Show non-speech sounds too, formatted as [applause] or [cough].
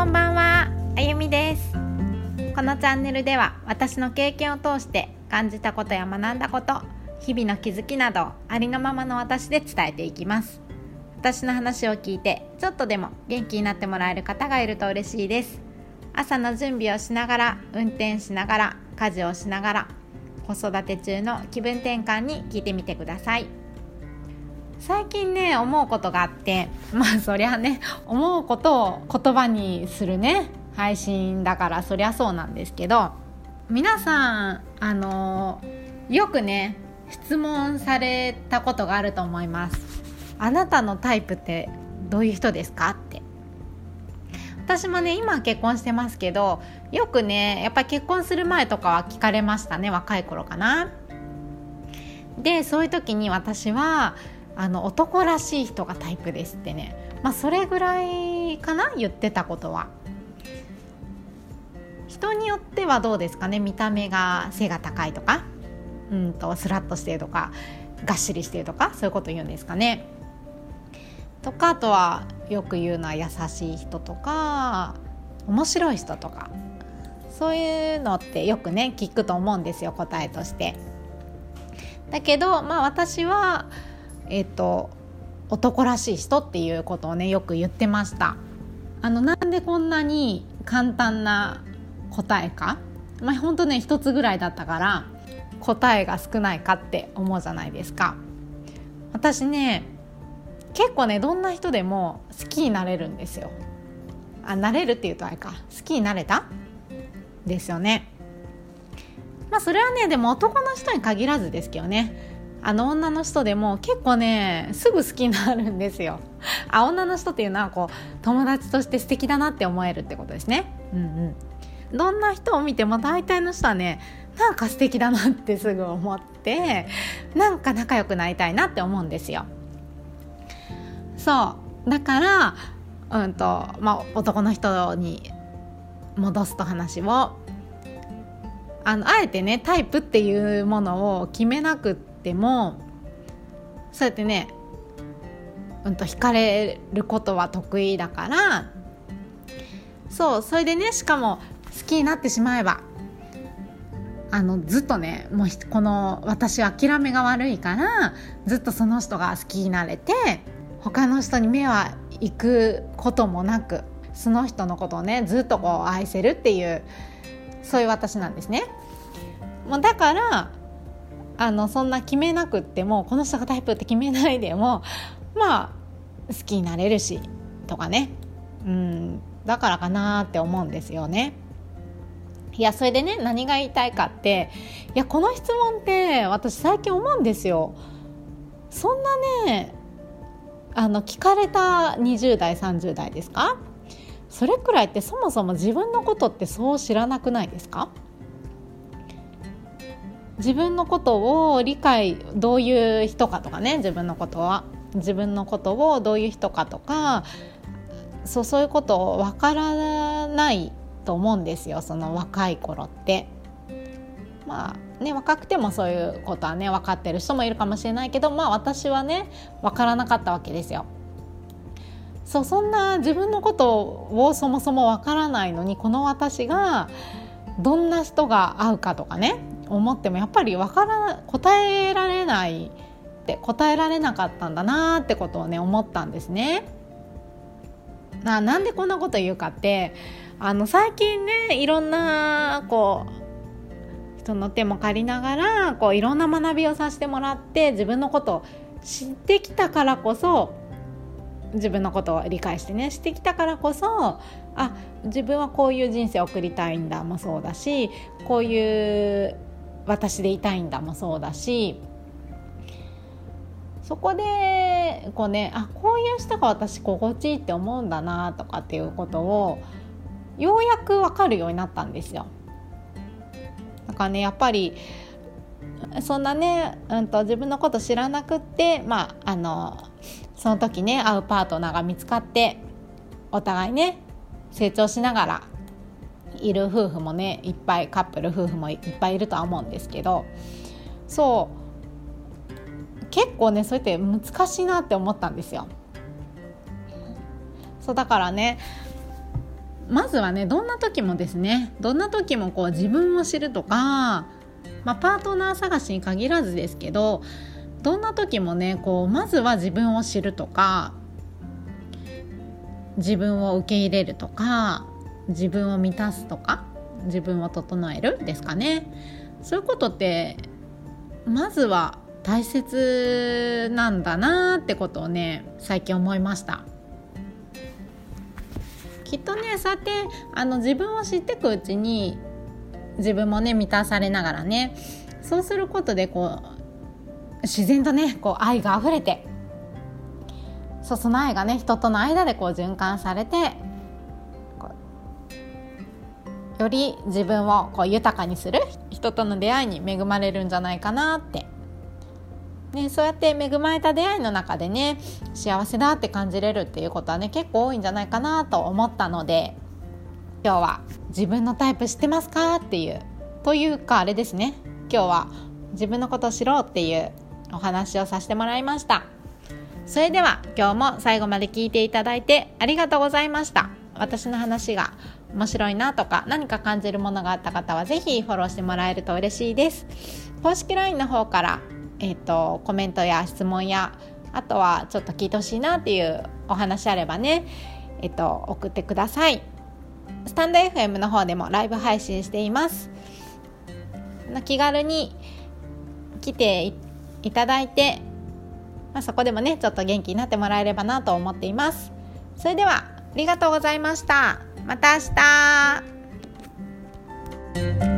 こんばんはあゆみです。このチャンネルでは私の経験を通して感じたことや学んだこと日々の気づきなどありのままの私で伝えていきます。私の話を聞いてちょっとでも元気になってもらえる方がいると嬉しいです。朝の準備をしながら運転しながら家事をしながら子育て中の気分転換に聞いてみてください。最近ね思うことがあってまあそりゃね思うことを言葉にするね配信だからそりゃそうなんですけど皆さんあのよくね質問されたことがあると思います。あなたのタイプってどういう人ですかって。私もね今結婚してますけどよくねやっぱり結婚する前とかは聞かれましたね若い頃かな。でそういう時に私はあの男らしい人がタイプですってね。まあそれぐらいかな？言ってたことは。人によってはどうですかね？見た目が背が高いとか？うんとスラッとしてるとか？がっしりしてるとか？そういうこと言うんですかね？とかあとはよく言うのは優しい人とか？面白い人とか？そういうのってよくね聞くと思うんですよ答えとして。だけどまあ私はえっ、と男らしい人っていうことをねよく言ってました。あのなんでこんなに簡単な答えか？まあ本当ね一つぐらいだったから答えが少ないかって思うじゃないですか。私ね結構ねどんな人でも好きになれるんですよ。あなれるっていうとあれか。好きになれた？ですよね。まあそれはねでも男の人に限らずですけどね。あの女の人でも結構ねすぐ好きになるんですよ。[laughs] あ女の人っていうのはこう友達として素敵だなって思えるってことですね。うんうん。どんな人を見ても大体の人はねなんか素敵だなってすぐ思ってなんか仲良くなりたいなって思うんですよ。そう。だからうんとまあ男の人に戻すと話をあのあえてねタイプっていうものを決めなくってってもそうやってねうんと惹かれることは得意だからそうそれでねしかも好きになってしまえばあのずっとねもうこの私諦めが悪いからずっとその人が好きになれて他の人に目は行くこともなくその人のことをねずっとこう愛せるっていうそういう私なんですね。もうだからあのそんな決めなくってもこの人がタイプって決めないでも [laughs] まあ好きになれるしとかねうんだからかなって思うんですよね。いやそれでね何が言いたいかっていやこの質問って私最近思うんですよ。そんなねあの聞かれた20代30代ですか？それくらいってそもそも自分のことってそう知らなくないですか？自分のことを理解どういう人かとかね自分のことは自分のことをどういう人かとかそうそういうことを分からないと思うんですよその若い頃って。まあね若くてもそういうことはね分かってる人もいるかもしれないけどまあ私はね分からなかったわけですよ。そうそんな自分のことをそもそも分からないのにこの私がどんな人が合うかとかね思ってもやっぱりわから答えられないって答えられなかったんだなってことをね思ったんですね。ななんでこんなこと言うかってあの最近ねいろんなこう人の手も借りながらこういろんな学びをさせてもらって自分のことを知ってきたからこそ自分のことを理解してねしてきたからこそあ自分はこういう人生を送りたいんだもそうだしこういう私でいたいんだもそうだしそこでこうねあこういう人が私心地いいって思うんだなとかっていうことをようやく分かるようになったんですよ。だからねやっぱりそんなね、うんと、自分のこと知らなくってまああのその時ね会うパートナーが見つかってお互いね成長しながらいる夫婦もねいっぱいカップル夫婦もいっぱいいるとは思うんですけどそう結構ねそうやって難しいなって思ったんですよ。そうだからねまずはねどんな時もですねどんな時もこう自分を知るとか、まあ、パートナー探しに限らずですけどどんな時もねこうまずは自分を知るとか自分を受け入れるとか自分を満たすとか自分を整えるですかね。そういうことってまずは大切なんだなってことをね最近思いました。きっとねそうやってあの自分を知っていくうちに自分もね満たされながらねそうすることでこう自然とねこう愛があふれてそその愛がね人との間でこう循環されてより自分をこう豊かにする人との出会いに恵まれるんじゃないかなって、ね、そうやって恵まれた出会いの中でね幸せだって感じれるっていうことはね結構多いんじゃないかなと思ったので今日は「自分のタイプ知ってますか?」っていうというかあれですね。今日は自分のことを知ろうっていうお話をさせてもらいました。それでは今日も最後まで聞いていただいてありがとうございました。私の話が面白いなとか何か感じるものがあった方は是非フォローしてもらえると嬉しいです。公式 LINE の方から、えーと、コメントや質問やあとはちょっと聞いてほしいなっていうお話あればね、えっ、ー、と、送ってください。スタンド FM の方でもライブ配信しています。気軽に来ていただいて、まあ、そこでもねちょっと元気になってもらえればなと思っています。それではありがとうございました。また明日。